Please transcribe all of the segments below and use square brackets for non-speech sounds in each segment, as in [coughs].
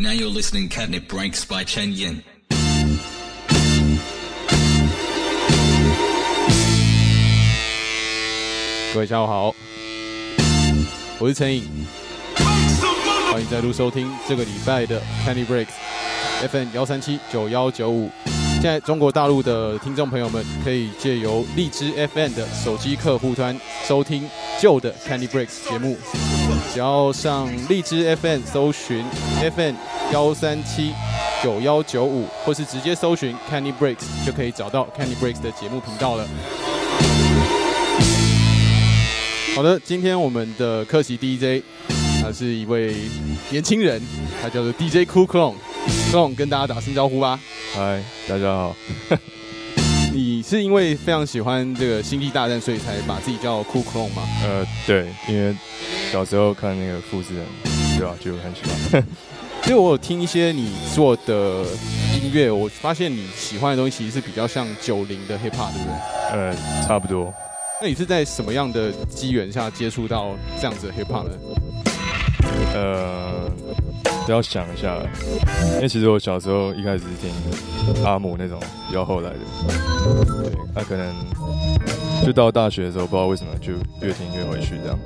Now you're listening Catnip Breaks by Chen Yin. 各位下午好，我是陈颖，欢迎再度收听这个礼拜的 Candy Breaks FM 幺三七九幺九五。现在中国大陆的听众朋友们可以借由荔枝 FM 的手机客户端收听旧的 Candy Breaks 节目，只要上荔枝 FM 搜寻 FM 幺三七九幺九五，或是直接搜寻 Candy Breaks 就可以找到 Candy Breaks 的节目频道了。好的，今天我们的客席 DJ，他是一位年轻人，他叫做 DJ Cool Clone。Clone 跟大家打声招呼吧。嗨，大家好。[laughs] 你是因为非常喜欢这个星际大战，所以才把自己叫 Cool Clone 吗？呃，对，因为小时候看那个复制人，对吧，就很喜欢。因为我有听一些你做的音乐，我发现你喜欢的东西其实是比较像九零的 Hip Hop，对不对？呃，差不多。那你是在什么样的机缘下接触到这样子的 hip hop 呢？呃，要想一下，因为其实我小时候一开始是听阿姆那种比较后来的，对，那可能就到大学的时候，不知道为什么就越听越回去这样，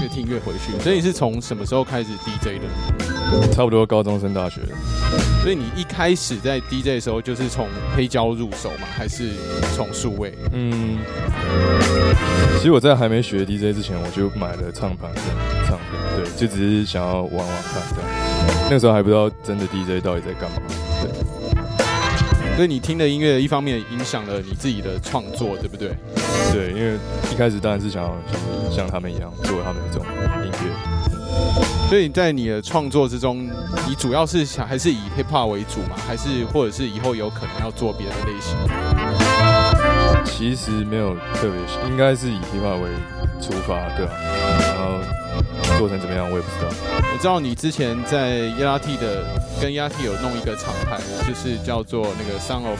越听越回去。所以你是从什么时候开始 DJ 的？差不多高中升大学。所以你一开始在 DJ 的时候就是从黑胶入手吗？还是从数位？嗯。其实我在还没学 DJ 之前，我就买了唱盘跟唱片，对，就只是想要玩玩看这样。那个时候还不知道真的 DJ 到底在干嘛，对。所以你听的音乐一方面影响了你自己的创作，对不对？对，因为一开始当然是想要就是像他们一样做他们这种音乐。所以在你的创作之中，你主要是想还是以 hip hop 为主嘛？还是或者是以后有可能要做别的类型？其实没有特别，应该是以 hip hop 为出发，对吧？然后做成怎么样，我也不知道。我知道你之前在 E R T 的跟 E R T 有弄一个厂牌，就是叫做那个 Son of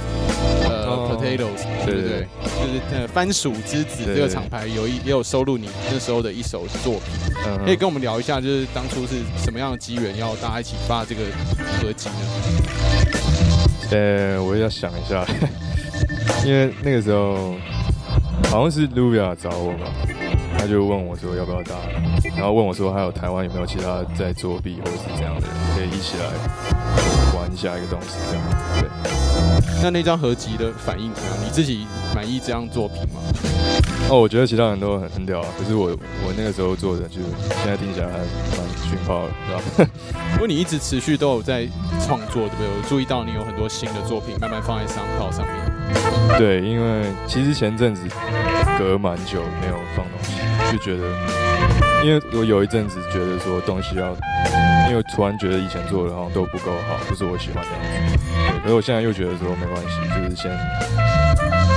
呃 Potatoes，对不对？就是呃番薯之子这个厂牌有一也有收录你那时候的一首作品，可以跟我们聊一下，就是当初是什么样的机缘要大家一起发这个合集呢？呃，我要想一下。[laughs] 因为那个时候好像是 Luvia 找我吧，他就问我说要不要搭，然后问我说还有台湾有没有其他在作弊或者是这样的人可以一起来玩下一个东西这样。对，那那张合集的反应怎么样？你自己满意这张作品吗？哦，我觉得其他人都很很屌啊，可是我我那个时候做的就现在听起来还蛮熏泡的，对吧？[laughs] 不过你一直持续都有在创作，对不对？我注意到你有很多新的作品慢慢放在商号上面。对，因为其实前阵子隔蛮久没有放东西，就觉得，因为我有一阵子觉得说东西要，因为突然觉得以前做的好像都不够好，不是我喜欢的样子。对，可是我现在又觉得说没关系，就是先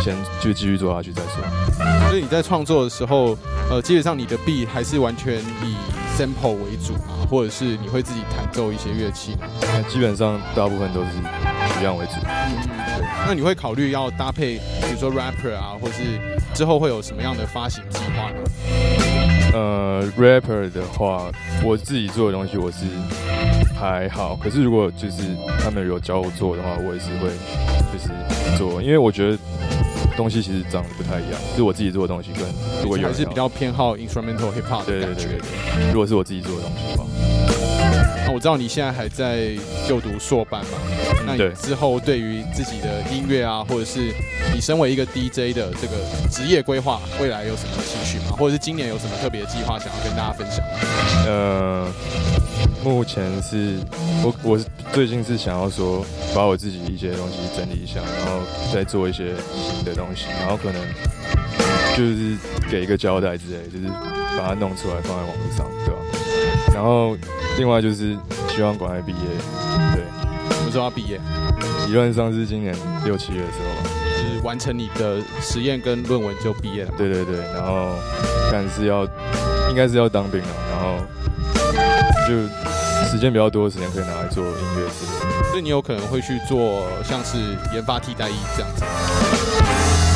先就继续做下去再说。所以你在创作的时候，呃，基本上你的 B 还是完全以 sample 为主嘛，或者是你会自己弹奏一些乐器？那基本上大部分都是取样为主。那你会考虑要搭配，比如说 rapper 啊，或是之后会有什么样的发行计划呢？呃，rapper 的话，我自己做的东西我是还好，可是如果就是他们有教我做的话，我也是会就是做，因为我觉得东西其实长得不太一样，就是我自己做的东西跟如果有还是比较偏好 instrumental hip hop 对对对对对，如果是我自己做的东西。那我知道你现在还在就读硕班嘛？那你之后对于自己的音乐啊，或者是你身为一个 DJ 的这个职业规划，未来有什么期许吗？或者是今年有什么特别的计划想要跟大家分享？呃，目前是我我最近是想要说把我自己一些东西整理一下，然后再做一些新的东西，然后可能就是给一个交代之类，就是把它弄出来放在网络上，对吧？然后。另外就是希望赶快毕业，对，什么时候要毕业？理论上是今年六七月的时候吧，就是完成你的实验跟论文就毕业了。对对对，然后但是要应该是要当兵了，然后就时间比较多的时间可以拿来做音乐之类的。所以你有可能会去做像是研发替代役这样子。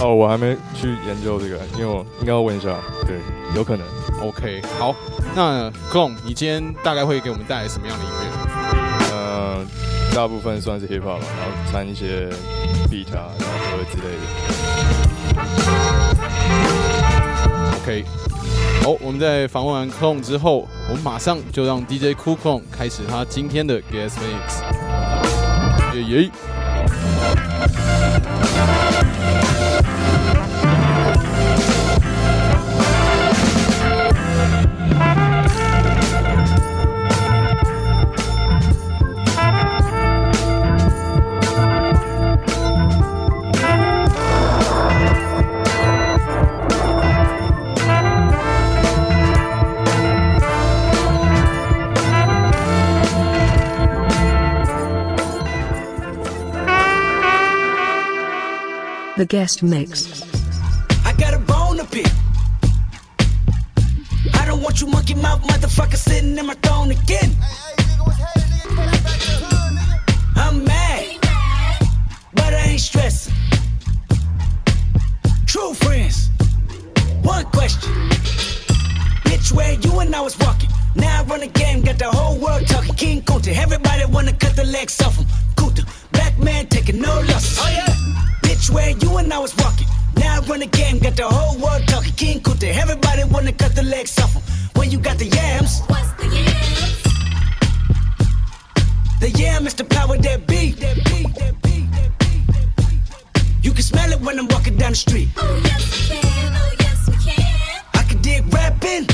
哦，我还没去研究这个，因为我应该要问一下。对，有可能。OK，好。那 Kong，你今天大概会给我们带来什么样的音乐？呃，大部分算是 hiphop 吧，然后掺一些 beat 啊、歌之类的。OK，好，我们在访问完 Kong 之后，我们马上就让 DJ Cool Kong 开始他今天的 Guest Mix。耶耶。The guest mix. I got a bone to pick. I don't want you monkey mouth motherfucker sitting in my throne again. I'm mad, but I ain't stressing. True friends. One question. Bitch, where you and I was walking. Now I run the game, got the whole world talking. King Kunta, everybody wanna cut the legs off him. Kunta, black man taking no losses. Oh yeah where you and I was walking. Now I run the game, got the whole world talking. King Kunta, everybody wanna cut the legs off him. When you got the yams. What's the yams? The yam is the power that be. That be. You can smell it when I'm walking down the street. Oh, yes, we can. Oh, yes, we can. I can dig rapping.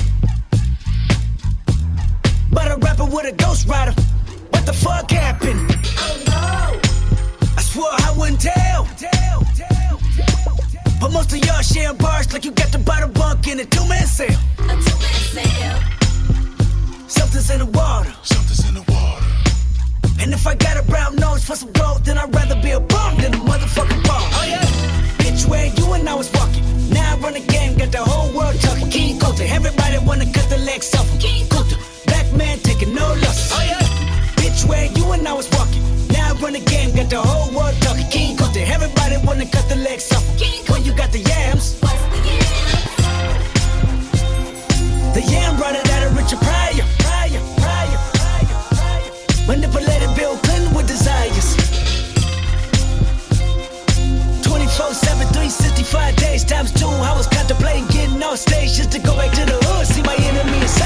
But a rapper with a ghost rider. What the fuck happened? Oh, no. I swore I wouldn't tell. But most of y'all sharing bars like you got the bottle bunk in a two man sale. A two man sale. Something's in the water. Something's in the water. And if I got a brown nose for some gold, then I'd rather be a bum than a motherfucking bum. Oh yeah. Bitch, where you and I was walking. Now I run the game, got the whole world talking. King Kunta, everybody wanna cut the legs off him. King Kunta, black man taking no loss. Oh yeah. Bitch, where you and I was walking. Now run the game, got the whole world talking. King Kunta, everybody wanna cut the legs off. When you got the yams, the, yams? the yam running out of Richard Pryor. Pryor, Pryor, Pryor, Pryor. Manipulated Bill Clinton with desires. 24 7, 365 days times two. I was contemplating getting off stage just to go back to the hood, see my enemy inside.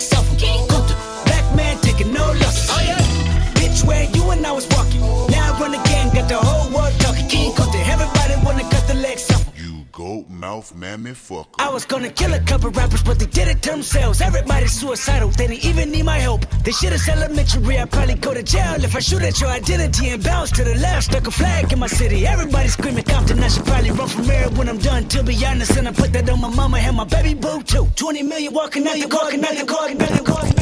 like. Mammy Fucker. I was gonna kill a couple rappers, but they did it to themselves. Everybody's suicidal, they didn't even need my help. This shit is elementary, I'd probably go to jail if I shoot at your identity and bounce to the left. Stuck a flag in my city, everybody's screaming Compton. I should probably run for mayor when I'm done, to be honest. And I put that on my mama and my baby boo too. 20 million walking out the walking out the walking out the walking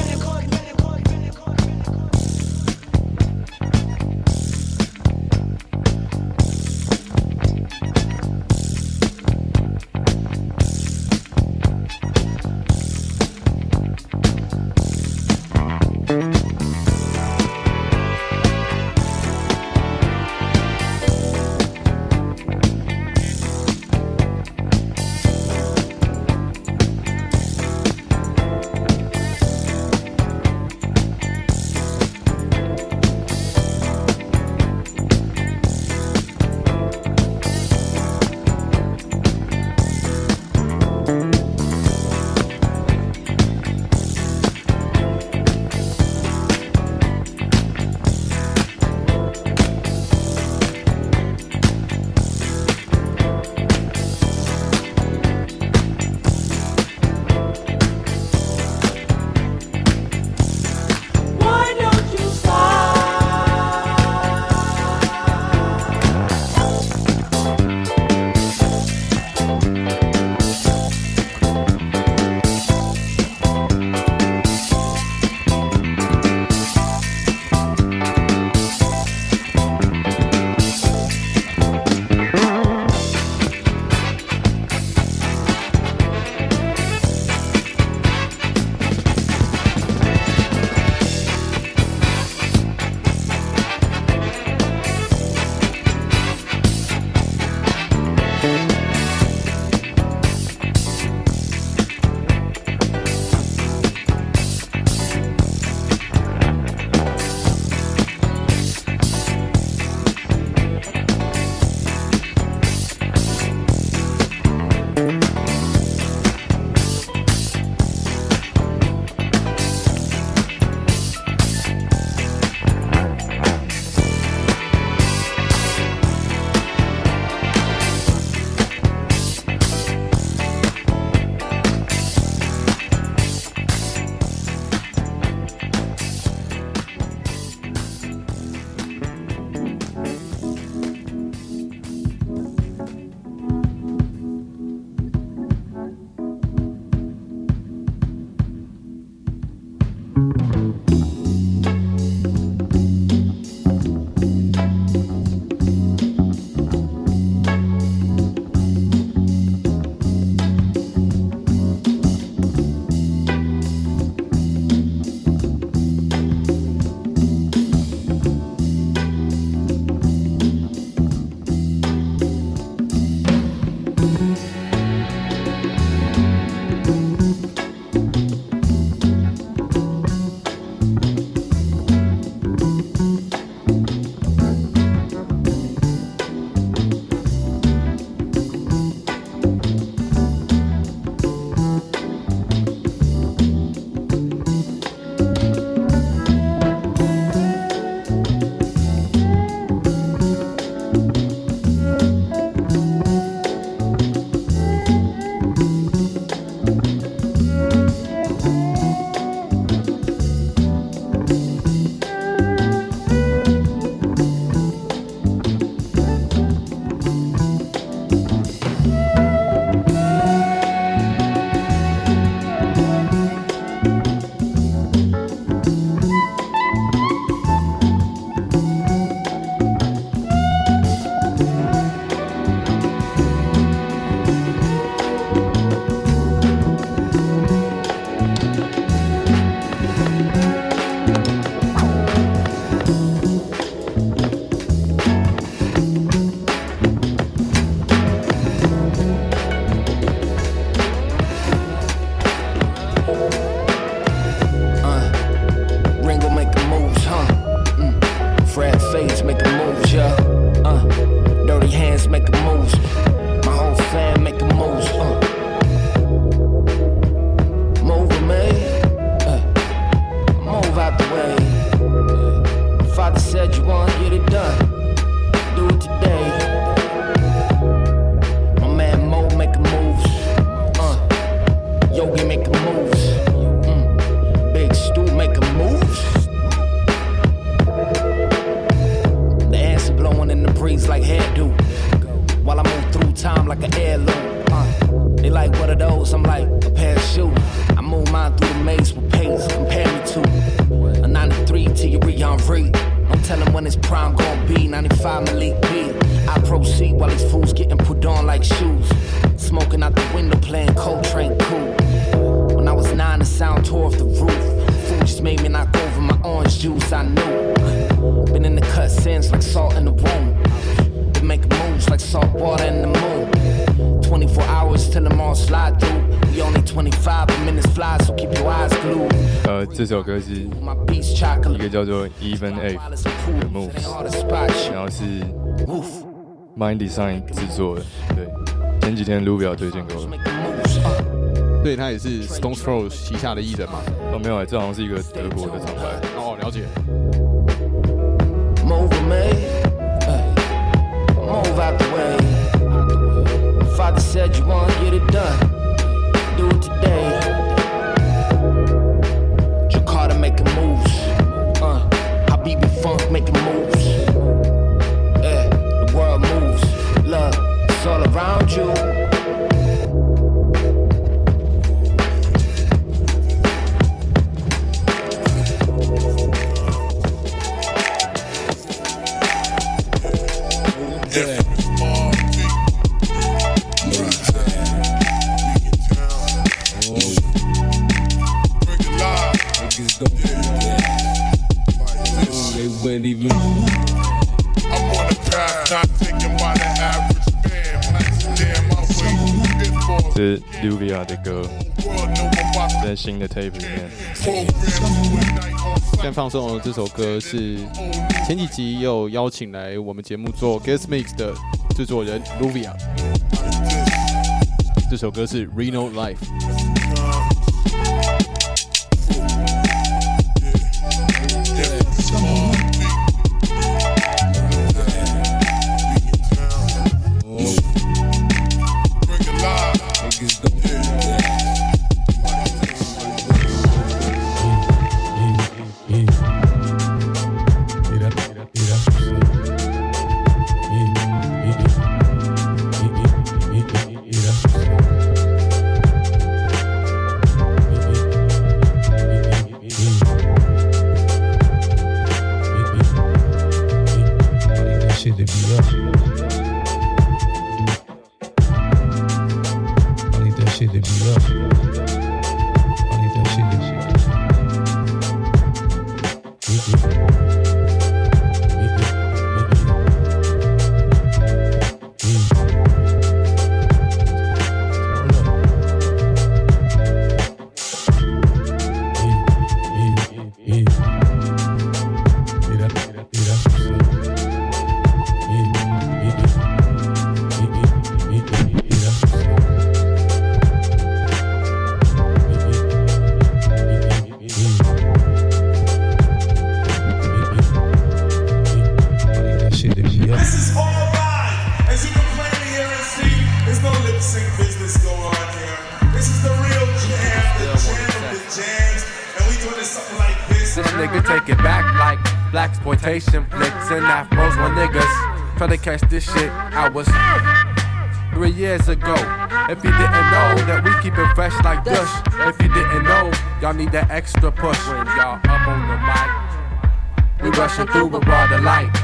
breeze like hairdo. While I move through time like an heirloom. Uh, they like, what are those? I'm like, a pair of shoes. I move mine through the maze with pace. Compare me to a 93 to your Henry. Don't tell them when it's prime gon' be. 95 Malik B. I proceed while these fools getting put on like shoes. Smoking out the window, playing Coltrane cool. When I was nine, the sound tore off the roof. Food just made me knock over my orange juice. I knew. Been in the cut since like salt in the womb. Moves like salt water in the moon. 24 hours till them all slide through. We only 25, but minutes fly, so keep your eyes glued. 呃，这首歌是一个叫做 Even A 的 spots. 然后是. Mind Design 制作的。对，前几天 Lubia 推荐给我 moves. Uh. 对他也是 Stone Throw 旗下的艺人嘛。哦，没有，这好像是一个德国的厂牌。哦，了解。Said you want to get it done. Do it today. Jakarta making moves. Uh, Habibi Funk making moves. Yeah, the world moves. Love, it's all around you. I'm on the path, not taken by the average man. Blacks damn my way. Pitfalls, 这是 Luvia 的歌在新的 tape 里面。在放送的这首歌是前几集也有邀请来我们节目做 guest mix 的制作人 Luvia。这首歌是 Reno Life。And afros my niggas. Try to catch this shit, I was three years ago. If you didn't know that we keep it fresh like this, if you didn't know, y'all need that extra push when y'all up on the mic. We rushing through with all the light.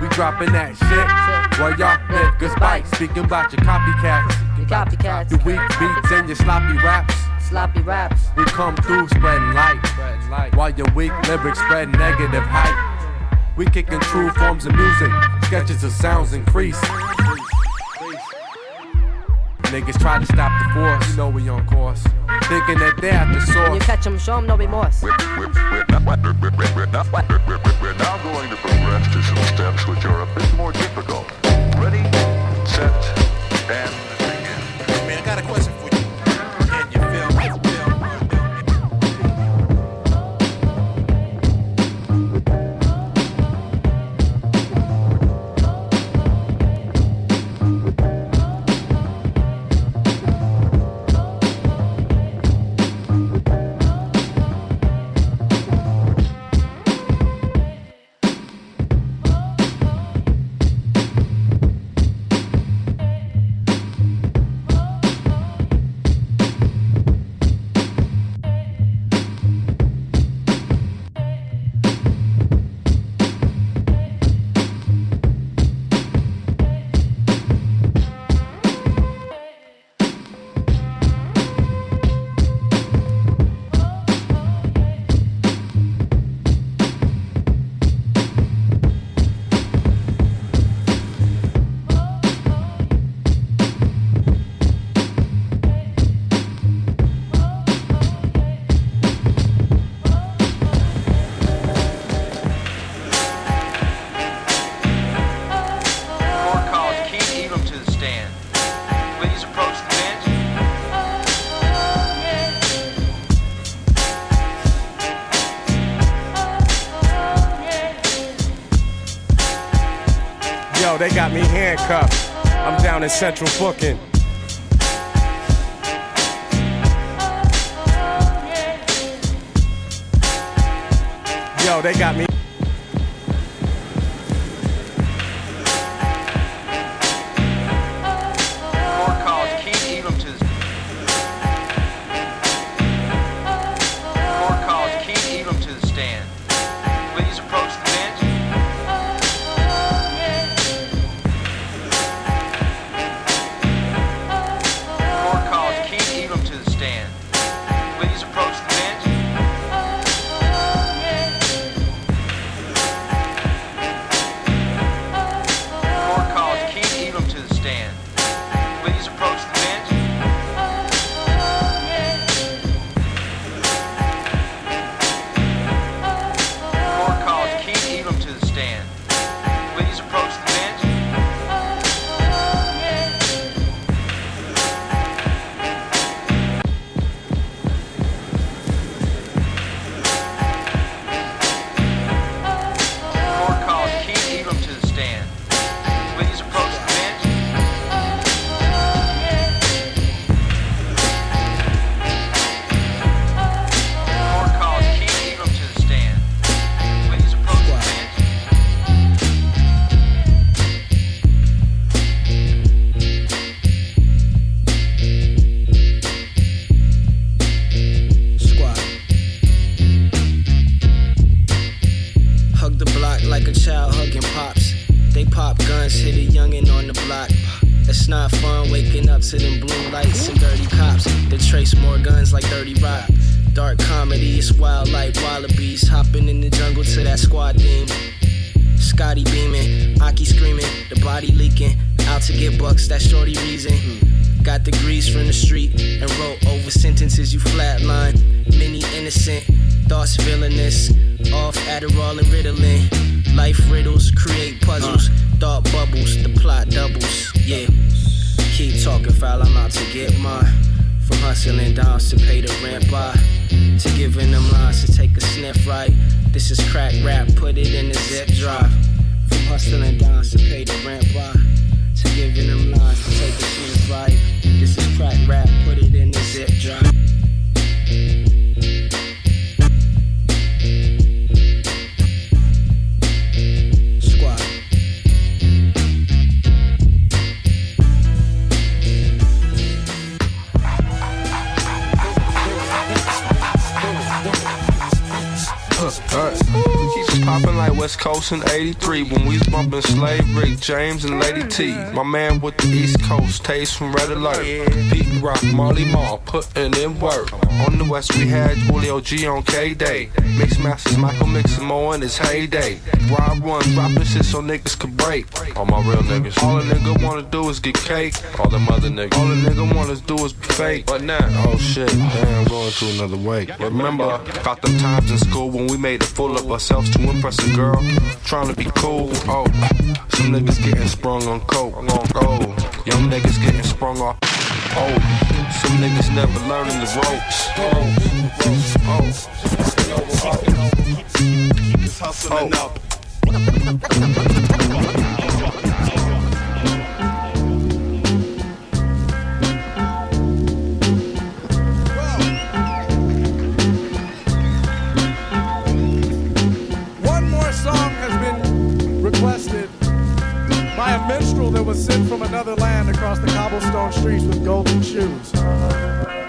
We dropping that shit while y'all niggas bite. Speaking about your copycats, You copycats, your weak beats and your sloppy raps. sloppy raps. We come through spreading light, while your weak lyrics spread negative hype. We kicking true forms of music, sketches of sounds increase. Niggas try to stop the force, you know we on course. Thinking that they're at the When you source. catch 'em, show 'em no remorse. We're now going to progress to some steps which are a bit more difficult. Ready, set, and begin. Man, I got a question central booking. Yo, they got me. James and Lady T. Mm-hmm. My man with the East Coast taste from Red Alert. Pete Rock, Marley Marl, puttin' in work. On the West we had Julio G on K Day. Mix Masters, Michael Mixon Mo in his heyday. Rob Run, dropping shit so niggas could break. All my real niggas. All a nigga wanna do is get cake. All them other niggas. All a nigga wanna do is be fake. But now, oh shit, damn, I'm going through another way. Remember, about them times in school when we made a fool of ourselves to impress a girl. Trying to be cool. Oh, some niggas getting sprung on coke. Oh, young niggas getting sprung off. Oh, some niggas never learning the ropes. Oh, oh. hustling up. [laughs] that was sent from another land across the cobblestone streets with golden shoes.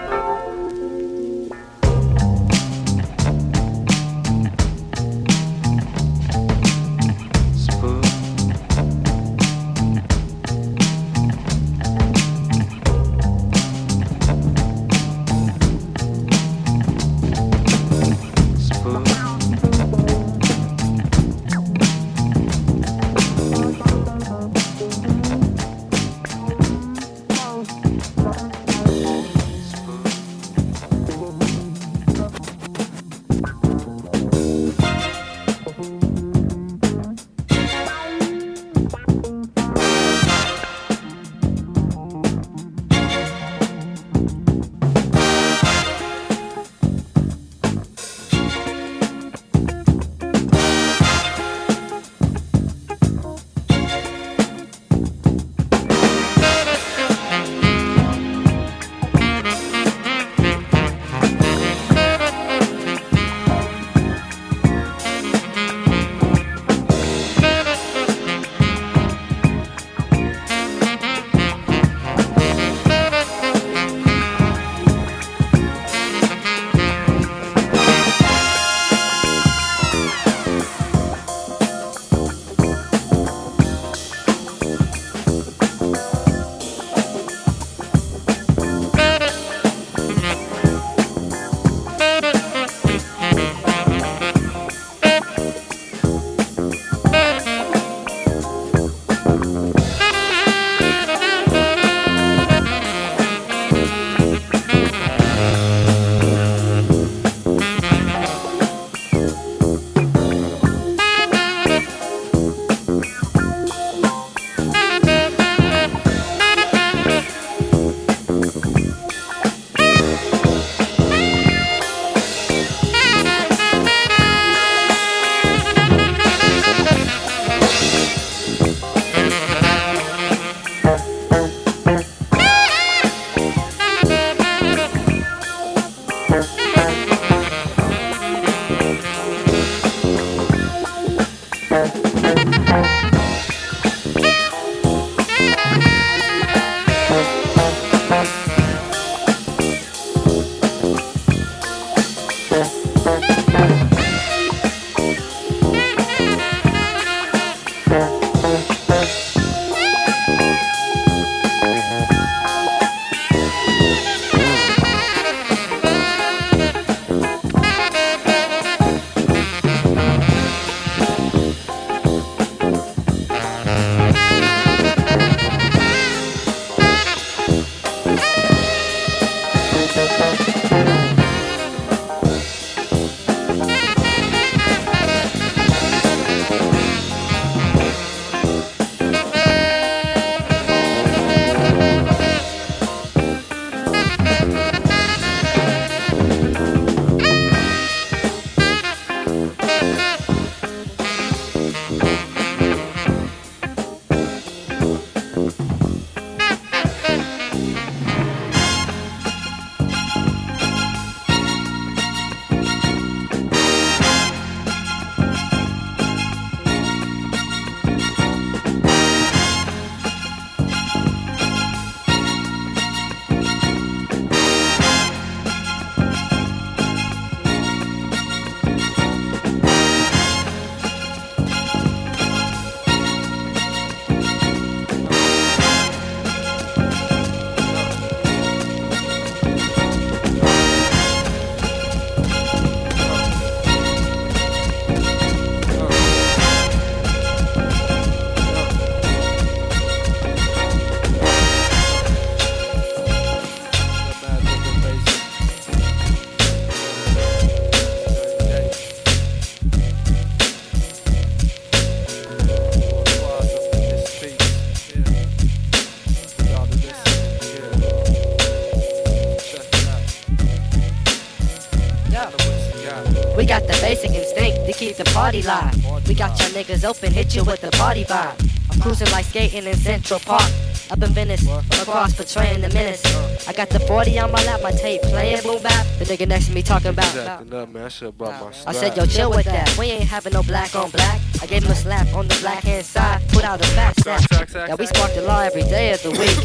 Party live. We got your niggas open, hit you with the party vibe. I'm cruising like skating in Central Park. Up in Venice, across portraying the menace. I got the 40 on my lap, my tape playing boom bap. The nigga next to me talking about. Acting up, man. I should have brought my I said, yo, chill with that. We ain't having no black on black. I gave him a slap on the black hand side, put out a fat sack. Yeah, we spark the law every day of the week.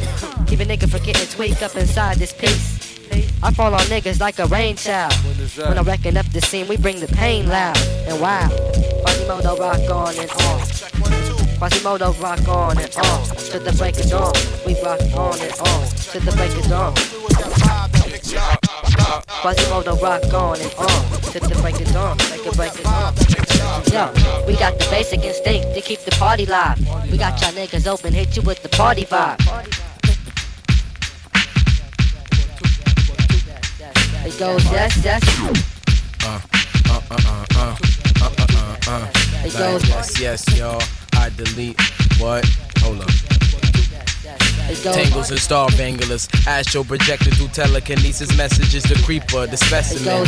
[coughs] Keep a nigga from getting tweaked up inside this piece. I fall on niggas like a rain child. When I reckon up the scene, we bring the pain loud and wild. Quasimodo rock on and off. Quasimodo rock on and off. To the break of dawn, we rock on and off. To the break of dawn. Quasimodo rock on and on. To the break of dawn, break it, break it dawn. Yo, we got the basic instinct to keep the party live. We got y'all niggas open, hit you with the party vibe. It goes yes, yes. Uh, uh, uh, uh, uh, uh, uh, uh, uh. It goes- yes, yes, y'all. I delete what? Hold up. Tangles and star banglers. Astro projected through telekinesis messages. The creeper, the specimen.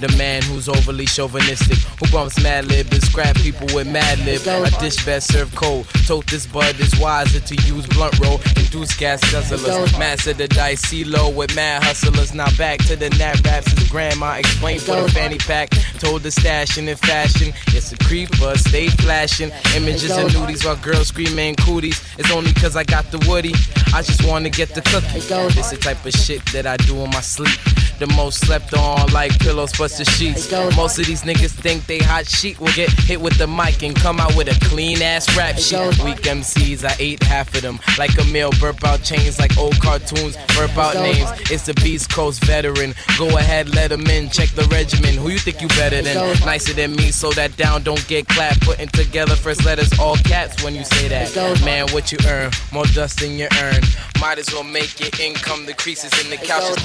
The man who's overly chauvinistic. Who bumps mad lib and scrap people with mad lib. A dish best served cold. Tote this bud is wiser to use blunt roll. Induce gas guzzlers. Master the dice. CeeLo with mad hustlers. Now back to the nat raps. His grandma explained for the fanny pack. Told the stashing in fashion. It's a creeper. Stay flashing. Images and nudies while girls screaming cooties. It's only cause I got the woody. I just wanna get the cookie. This the type of shit that I do in my sleep. The most slept on like pillows plus the sheets. Most of these niggas think they hot sheet will get hit with the mic and come out with a clean ass rap sheet. Weak MCs, I ate half of them. Like a meal, burp out chains like old cartoons, burp out names. It's a Beast Coast veteran. Go ahead, let them in, check the regimen. Who you think you better than? Nicer than me, so that down don't get clapped. Putting together first letters, all caps when you say that. Man, what you earn, more dust than you earn. Might as well make your income the creases in the couches.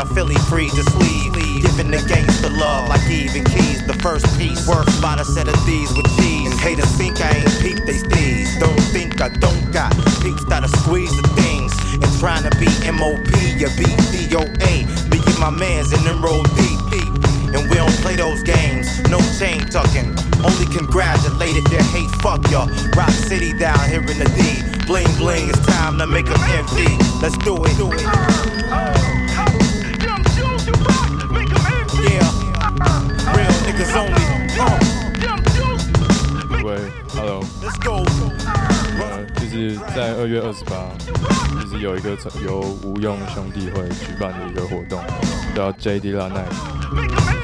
Out Philly free to sleep. Giving the gangster love like Eve and Keys. The first piece worth about a set of these with cheese. And haters think I ain't peep they steez. Don't think I don't got peeps that'll squeeze the things. And trying to be MOP, you beat DOA. Me and my mans in them deep, deep. And we don't play those games, no chain tucking. Only congratulate if you hate, fuck ya. Rock City down here in the D. Bling bling, it's time to make 'em envy. Let's do it. Do it. 在二月二十八，就是有一个由无用兄弟会举办的一个活动，叫 JD La Night，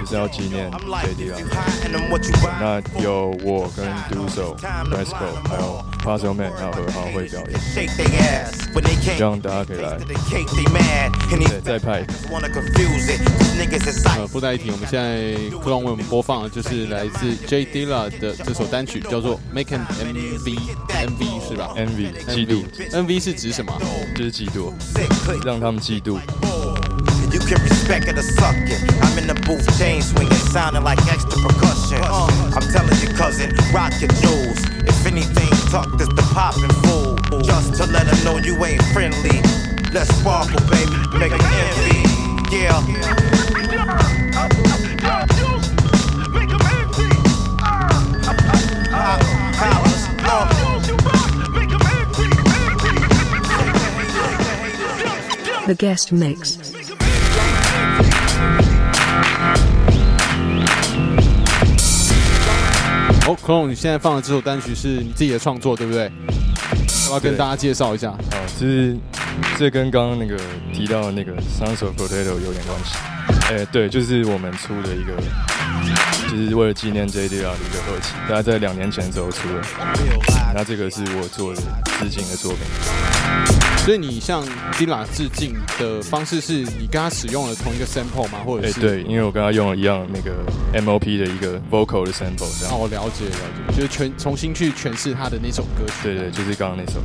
就是要纪念 JD La Night。那有我跟 Duso、Resco 还有 Puzzle Man 还有何浩会表演希望大家可以来。再派一个。呃，附带一提，我们现在克隆为我们播放的就是来自 J Dilla 的这首单曲，叫做 Make an MV，MV 是吧 MV 嫉妒，MV 是指什么？就是嫉妒，让他们嫉妒。You can respect it or suck it. I'm in the booth, chain swinging, sounding like extra percussion. Uh, I'm telling you, cousin, rock your jewels. If anything tucked is the fool. Just to let her know you ain't friendly. Let's sparkle, baby, make 'em envy. Yeah. The guest mix. 哦，克隆，你现在放的这首单曲是你自己的创作，对不对？我要跟大家介绍一下？哦，就是这跟刚刚那个提到的那个 Sons of Potato 有点关系。哎、对，就是我们出的一个，就是为了纪念 JDR 的一个合集，大概在两年前的时候出的。那这个是我做的致敬的作品。所以你向 Dilla 致敬的方式是你跟他使用了同一个 sample 吗？或者哎、是？对，因为我跟他用了一样那个 MOP 的一个 vocal 的 sample，这样。哦，了解了解，就是全重新去诠释他的那首歌曲。对对，就是刚刚那首。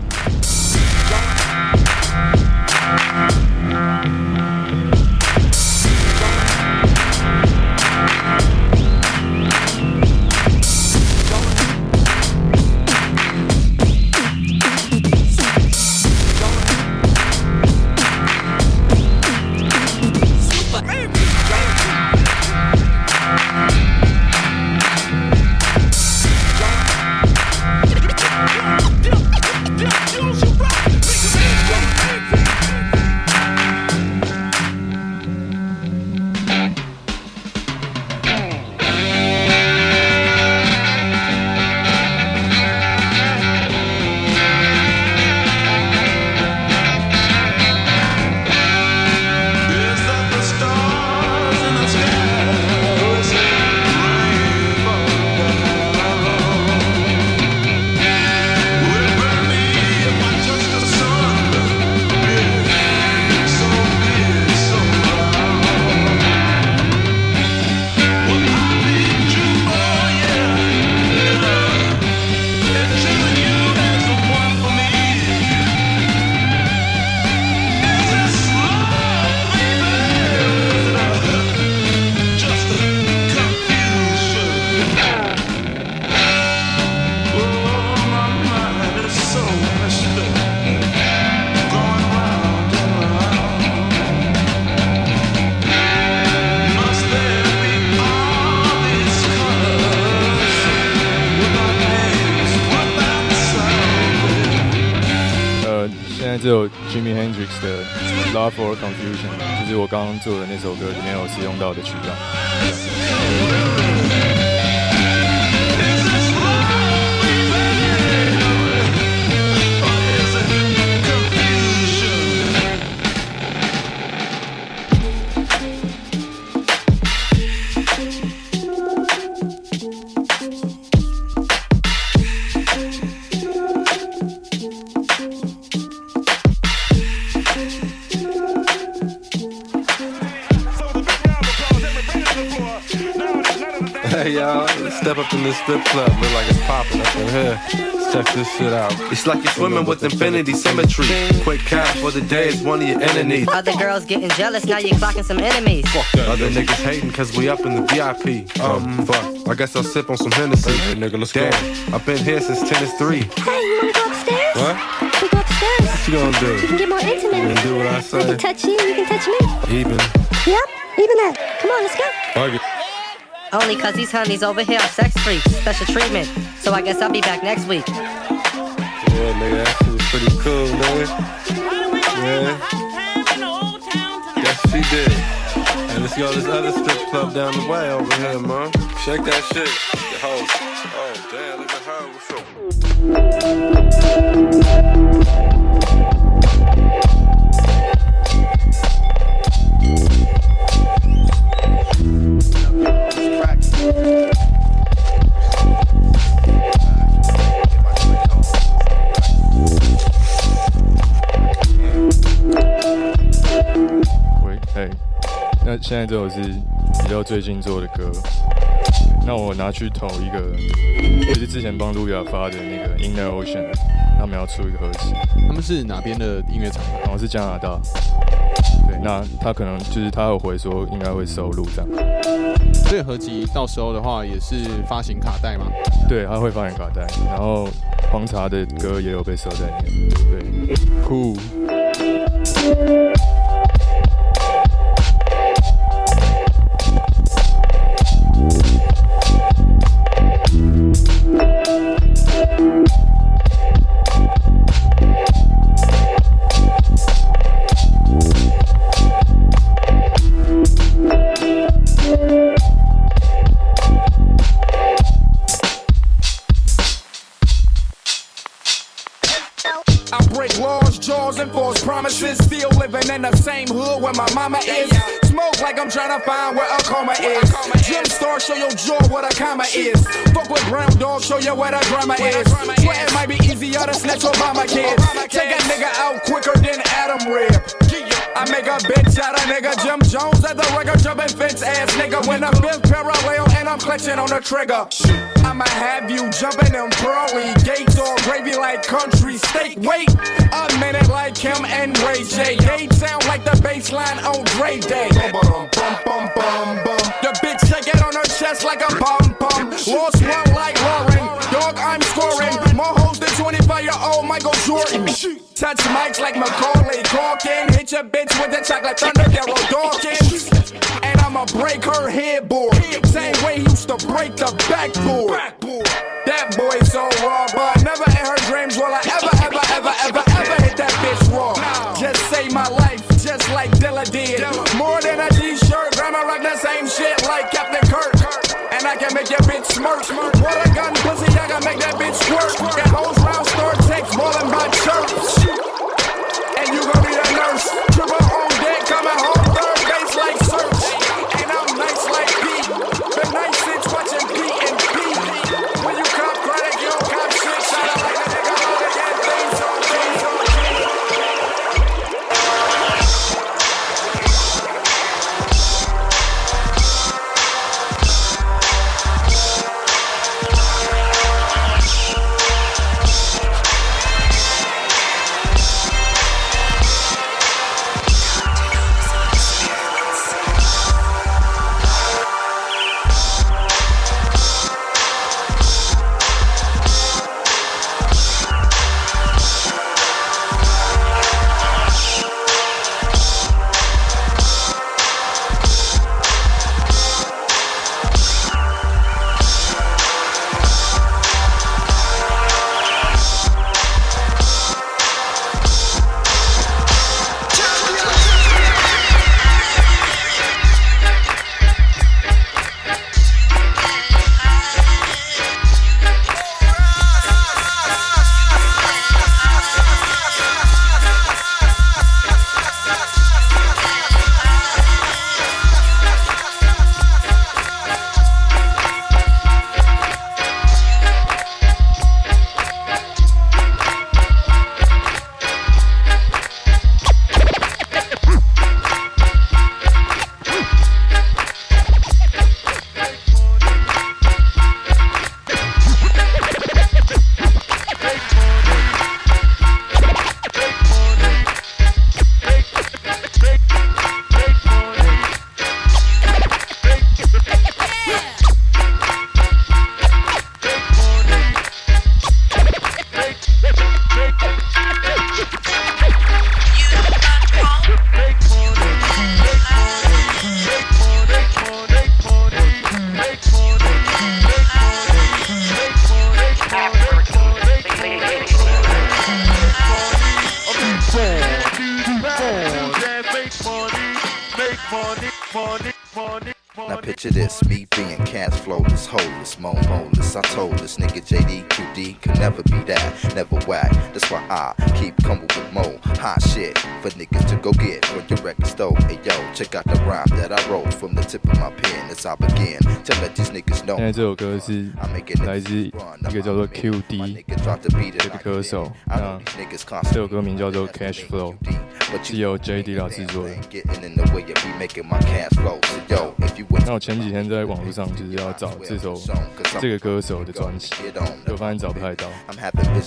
是我刚刚做的那首歌里面有使用到的曲调。Up in this strip club, look like it's popping up in here. Check this shit out. It's like you're swimming with infinity symmetry. Quick cash for the day is one of your enemies. Other girls getting jealous, now you're clocking some enemies. Other niggas hating cause we up in the VIP. Um, fuck. I guess I'll sip on some Hennessy. Hey, nigga, let's Damn, I've been here since 10 is 3. Hey, you wanna go upstairs? What? We go upstairs. What you gonna do? We can get more intimate. You can do what I I say. can touch you, you can touch me. Even. Yep, even that. Come on, let's go. Argue. Only cause these honeys over here are sex freaks. Special treatment. So I guess I'll be back next week. Yeah, nigga, that was pretty cool, nigga. Yeah. Yes, she did. And let's go to this other strip club down the way over here, man. Check that shit. The host. Oh, damn, look at her. What's up? 那现在这首是比较最近做的歌，那我拿去投一个，就是之前帮路亚发的那个 Inner Ocean，他们要出一个合集，他们是哪边的音乐厂？好像是加拿大。对，那他可能就是他有回说应该会收录这样，这个合集到时候的话也是发行卡带吗？对，他会发行卡带，然后黄茶的歌也有被收在里面，对，酷。Where my mama is. Smoke like I'm trying to find where a coma is. Gym star, show your jaw what a comma is. Fuck with brown dog, show you where the drama is. Swear it might be easier to snatch Obama kids. Take a nigga out quicker than Adam Rib. I make a bitch out of nigga Jim Jones at the record jumping fence ass nigga when I'm fifth parallel and I'm clutching on the trigger. I'ma have you jumping in pearly gates or gravy like country steak. Wait a minute like him and Ray J. They sound like the baseline on Dre Day. The bitch shake it on her chest like a pom pom. Lost one like Lauren. Dog, I'm scoring. More hoes than 25 year old Michael Jordan. Touch mics like Macaulay Culkin. Hit your bitch with the chocolate thunder, Darryl Dawkins. And I'ma break her headboard. Same way he used to break the backboard. That boy so raw, but never in her dreams will I ever, ever, ever, ever, ever hit that bitch raw. Just save my life, just like Dilla did. More than a t-shirt, grandma rock the same shit like Captain Kirk. And I can make your bitch smirk. What a gun pussy, I can make that bitch squirt. Got hoes round store text ballin' by church. And 是，来自一个叫做 QD 的歌手，那这首歌名叫做 Cash Flow，是由 JD 老制作的。那我前几天在网络上就是要找这首这个歌手的专辑，我发现找不太到。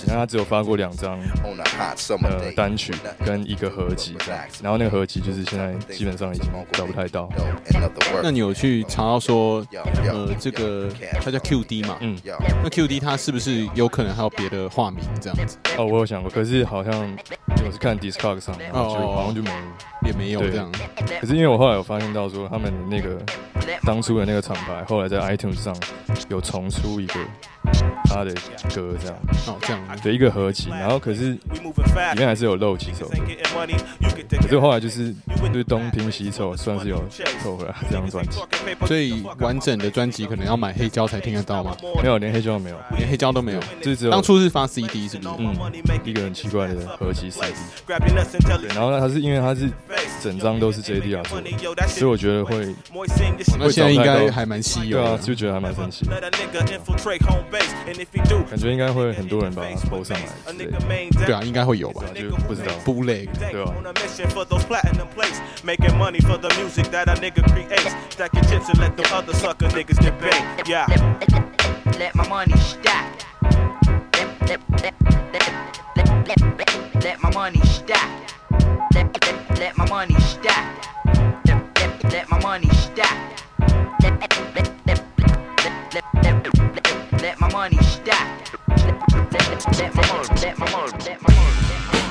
那他只有发过两张呃单曲跟一个合集，然后那个合集就是现在基本上已经找不太到。那你有去查到说，呃，这个他叫 QD 嘛？嗯，那 QD 他是不是有可能还有别的化名这样子？哦，我有想过，可是好像我是看 Discog 上，然后就好像就没也没有这样。可是因为我后来有发现到说，他们那个当初的那个厂牌，后来在 iTunes 上有重出一个他的歌，这样哦，这样的一个合集，然后可是里面还是有漏几首歌，可是后来就是就是东拼西凑，算是有凑回来这张专辑。所以完整的专辑可能要买黑胶才听得到吗？没有，连黑胶都没有，连黑胶都没有，就是只有当初是发 CD 是不是？嗯，一个很奇怪的合集 CD。对，然后呢，它是因为它是整张都是 JD 啊做的，所以我觉得会，那现在应该还蛮稀有的对啊，就觉得还蛮神奇的，感觉应该会很多人把它 PO 上来之类的。对啊，应该会有吧？就不知道不累，对吧？on a mission for those platinum plates. Making money for the music that a nigga creates. Stack your chips and let the other sucker niggas debate. Yeah. Let my money stack. Let, let, let, let, let, let, let my money stack. Let, let, let my money stack. Let, let, let my money stack. Let, let, let, let, let, let, let, let my money stack. Let, let, let my money, let my money, let my money.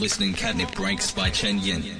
Listening Candy Breaks by Chen Yin.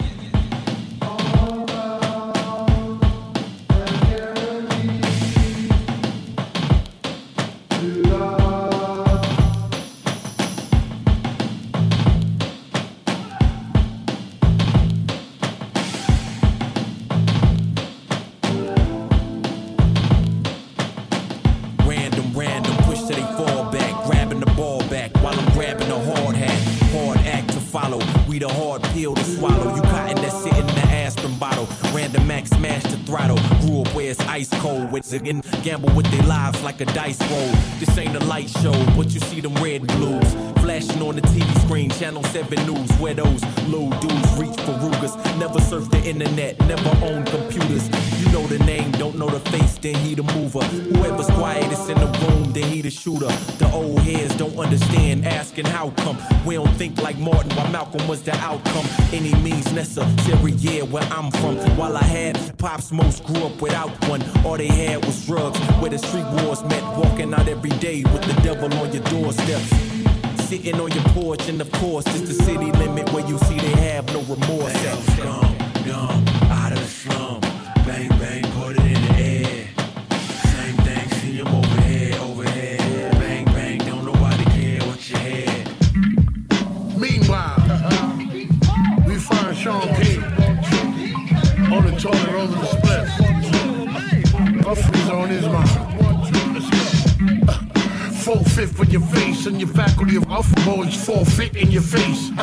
Your face and your faculty of alpha boys forfeit in your face. [laughs]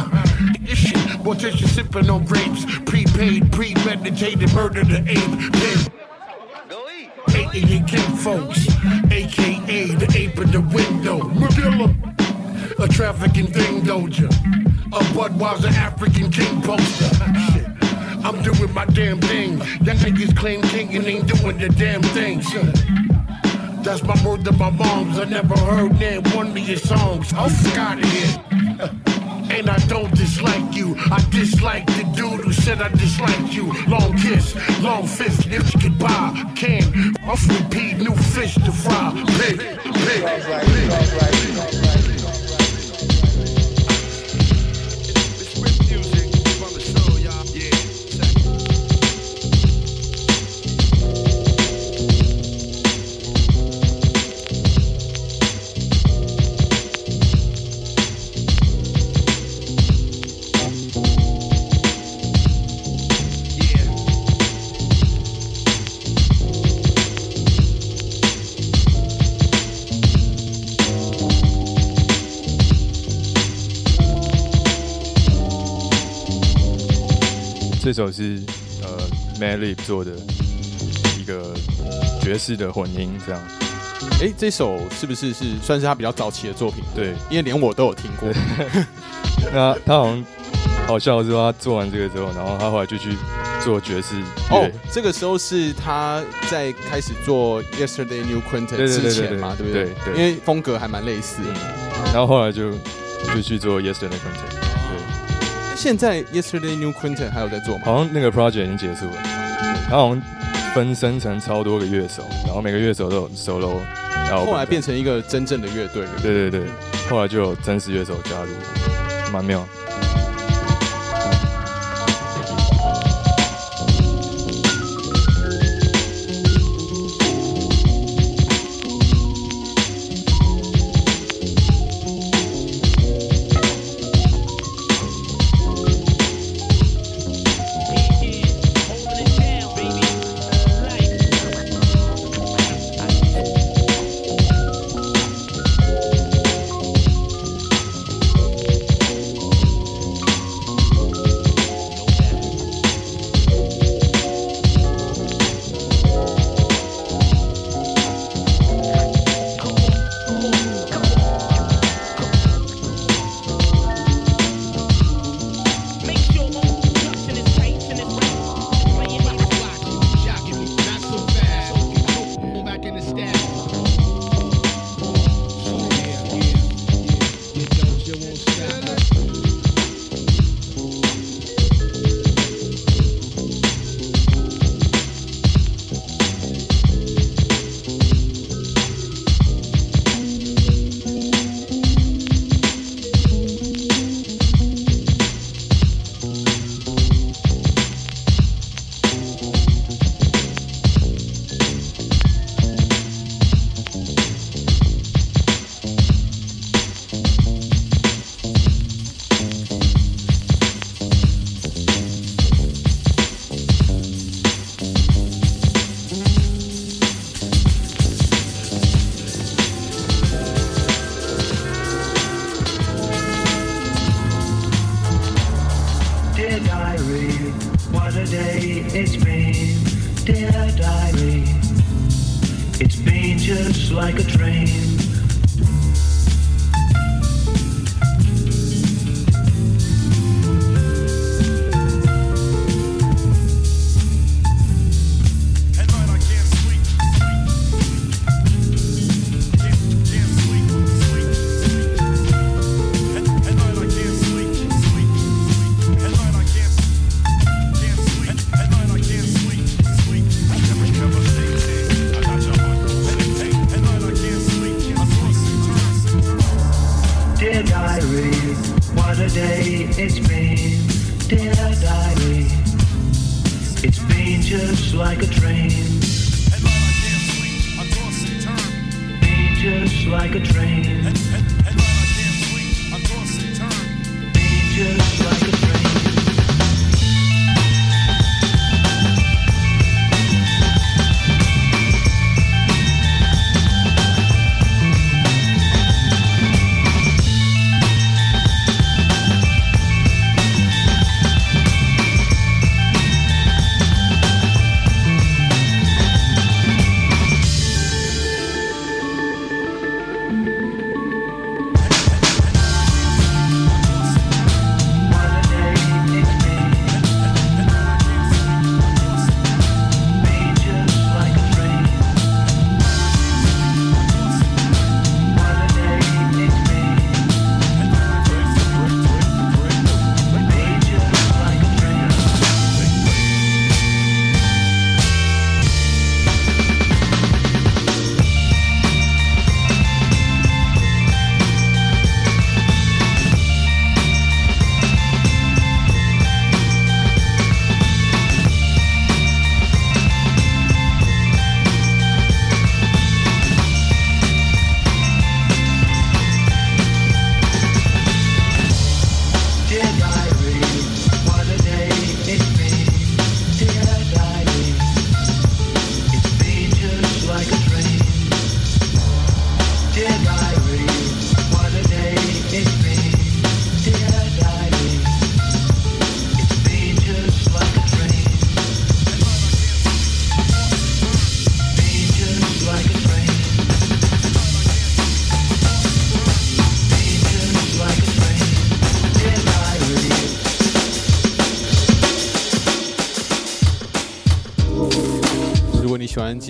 This shit, mortician sipping on grapes, prepaid, premeditated murder to ape. Pimp. Hating king folks, aka the ape in the window. Medilla, a trafficking thing, don't ya? A Budweiser African king poster. Shit. I'm doing my damn thing. That niggas claim king and ain't doing the damn thing. son. That's my word to my moms. I never heard that one of your songs. I'm of here. [laughs] And I don't dislike you. I dislike the dude who said I dislike you. Long kiss, long fist, if you could buy. Can off repeat, new fish to fry. Pig, pig, 这首是呃 Madlib 做的一个爵士的混音，这样。哎，这首是不是是算是他比较早期的作品？对，因为连我都有听过。[laughs] 那他好像好笑的是说，他做完这个之后，然后他后来就去做爵士哦。，这个时候是他在开始做 Yesterday New Quintet 之前嘛，对对不对对因为风格还蛮类似的。然后后来就就去做 Yesterday Quintet，对，现在 Yesterday New Quintet 还有在做吗？好像那个 project 已经结束了，他好像分身成超多个乐手，然后每个乐手都有 solo，然后后来变成一个真正的乐队了。对对对，后来就有真实乐手加入，蛮妙。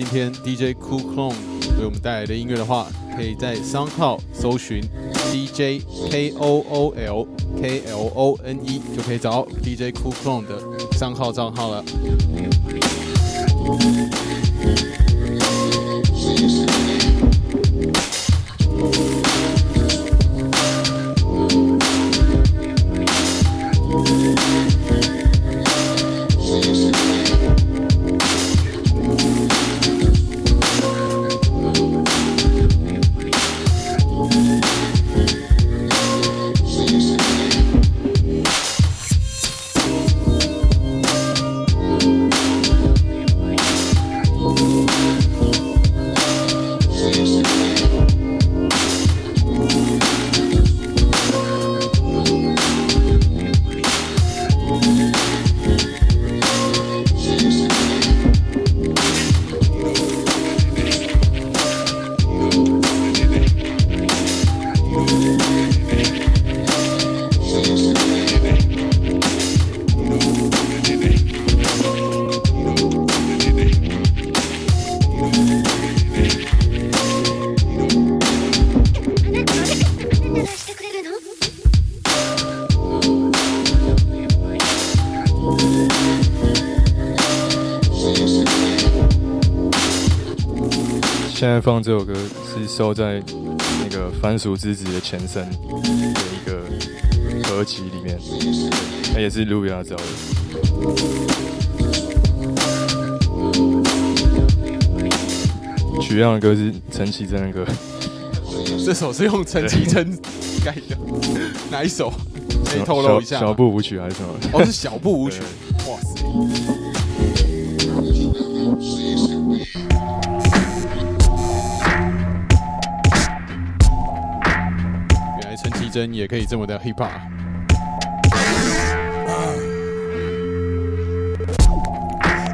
天 DJ Cool Clone 为我们带来的音乐的话，可以在账号搜寻 DJ K O O L K L O N E，就可以找到 DJ Cool Clone 的账号账号了。放这首歌是收在那个《番薯之子》的前身的一个合集里面，那也是路亚找的。取样的歌是陈绮贞的歌，这首是用陈绮贞改的，哪一首？可以透露一下小步舞曲还是什么？哦，是小步舞曲。[laughs] 真也可以这么的 hip hop。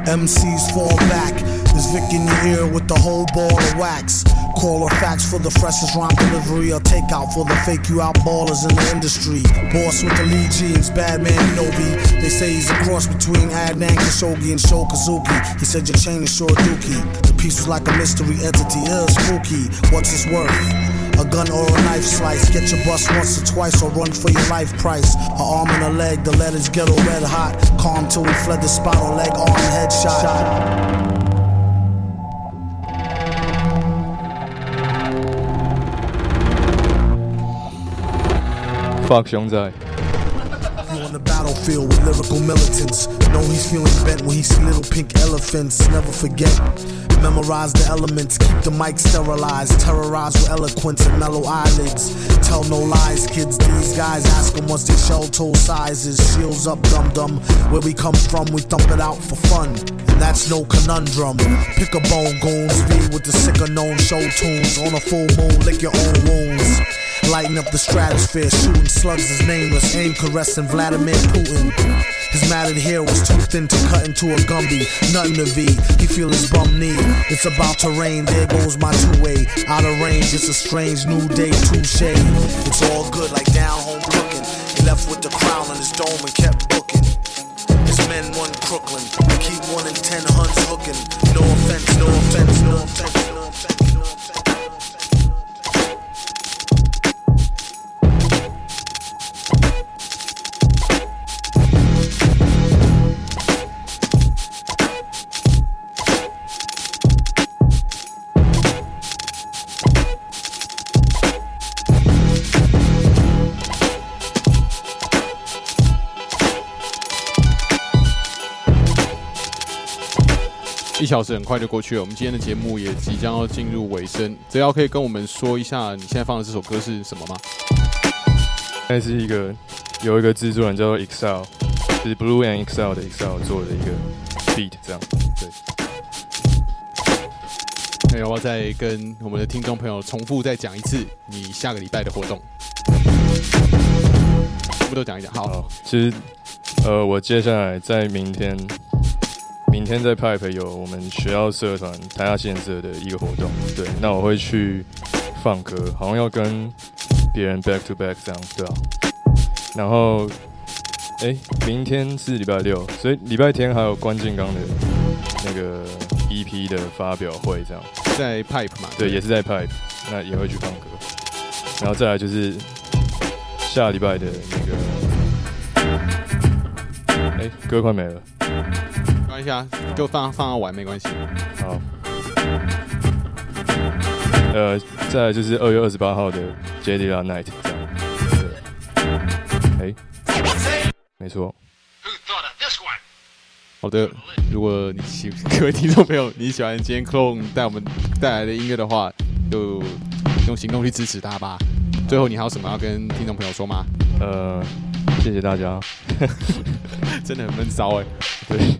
MCs fall back. There's Vic in your ear with the whole ball of wax. Call or fax for the freshest rhyme delivery or takeout for the fake you out ballers in the industry. Boss with the lead jeans, bad man Novi. They say he's a cross between Adnan Khashoggi and Sho Kosugi. He said your chain is short dookie. The piece was like a mystery entity, ill spooky. What's his worth? A gun or a knife slice. Get your bus once or twice or run for your life price. A arm and a leg, the letters ghetto red hot. Calm till we fled the spot or leg arm headshot. Fuck 熊仔。On the battlefield with lyrical militants. Know he's feeling bent when he see little pink elephants. Never forget. Memorize the elements, keep the mic sterilized. Terrorize with eloquence and mellow eyelids. Tell no lies, kids. These guys ask them what's their shell toe sizes. Shields up, dum dum. Where we come from, we thump it out for fun. And that's no conundrum. Pick a bone, goons. V with the sicker known show tunes. On a full moon, lick your own wounds. Lighting up the stratosphere, shooting slugs is nameless. Aim caressing Vladimir Putin. His matted hair was too thin to cut into a Gumby. Nothing to V, he feel his bum knee. It's about to rain, there goes my two way. Out of range, it's a strange new day, touche. It's all good, like down home cooking. He left with the crown on his dome and kept booking. His men won Brooklyn. They keep one in ten hunts hooking. No offense, no offense, no offense, 一小时很快就过去了，我们今天的节目也即将要进入尾声。泽瑶可以跟我们说一下你现在放的这首歌是什么吗？那是一个有一个制作人叫做 Excel，就是 Blue and Excel 的 Excel 做的一个 beat，这样对。那要不要再跟我们的听众朋友重复再讲一次你下个礼拜的活动？全部都讲一讲。好，其实呃，我接下来在明天，明天在 Pipe 有我们学校社团台下县社的一个活动，对，那我会去放歌，好像要跟别人 back to back 这样，对啊。然后，哎、明天是礼拜六，所以礼拜天还有关敬刚的那个 EP 的发表会这样，在 Pipe 嘛，对，也是在 Pipe，那也会去放歌，然后再来就是下礼拜的那个，哎、歌快没了，没关系啊，就放放到玩没关系。好，呃，再来就是二月二十八号的 j d l a Night 这样，对，哎、没错，好的，如果你喜各位听众朋友你喜欢今天 Clone 带我们带来的音乐的话，就用行动去支持他吧。最后，你还有什么要跟听众朋友说吗？呃，谢谢大家，[laughs] 真的很闷骚哎。对，一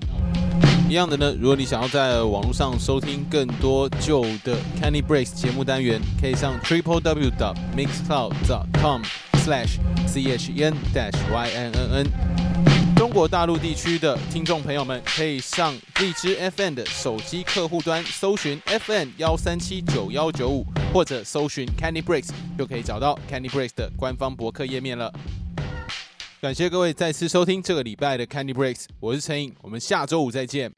一样的呢，如果你想要在网络上收听更多旧的 Candy Breaks 节目单元，可以上 triple w dot mixcloud dot com slash c h n dash y n n n。中国大陆地区的听众朋友们，可以上荔枝 FM 的手机客户端搜寻 FM 幺三七九幺九五，或者搜寻 Candy Breaks，就可以找到 Candy Breaks 的官方博客页面了。感谢各位再次收听这个礼拜的 Candy Breaks，我是陈颖，我们下周五再见。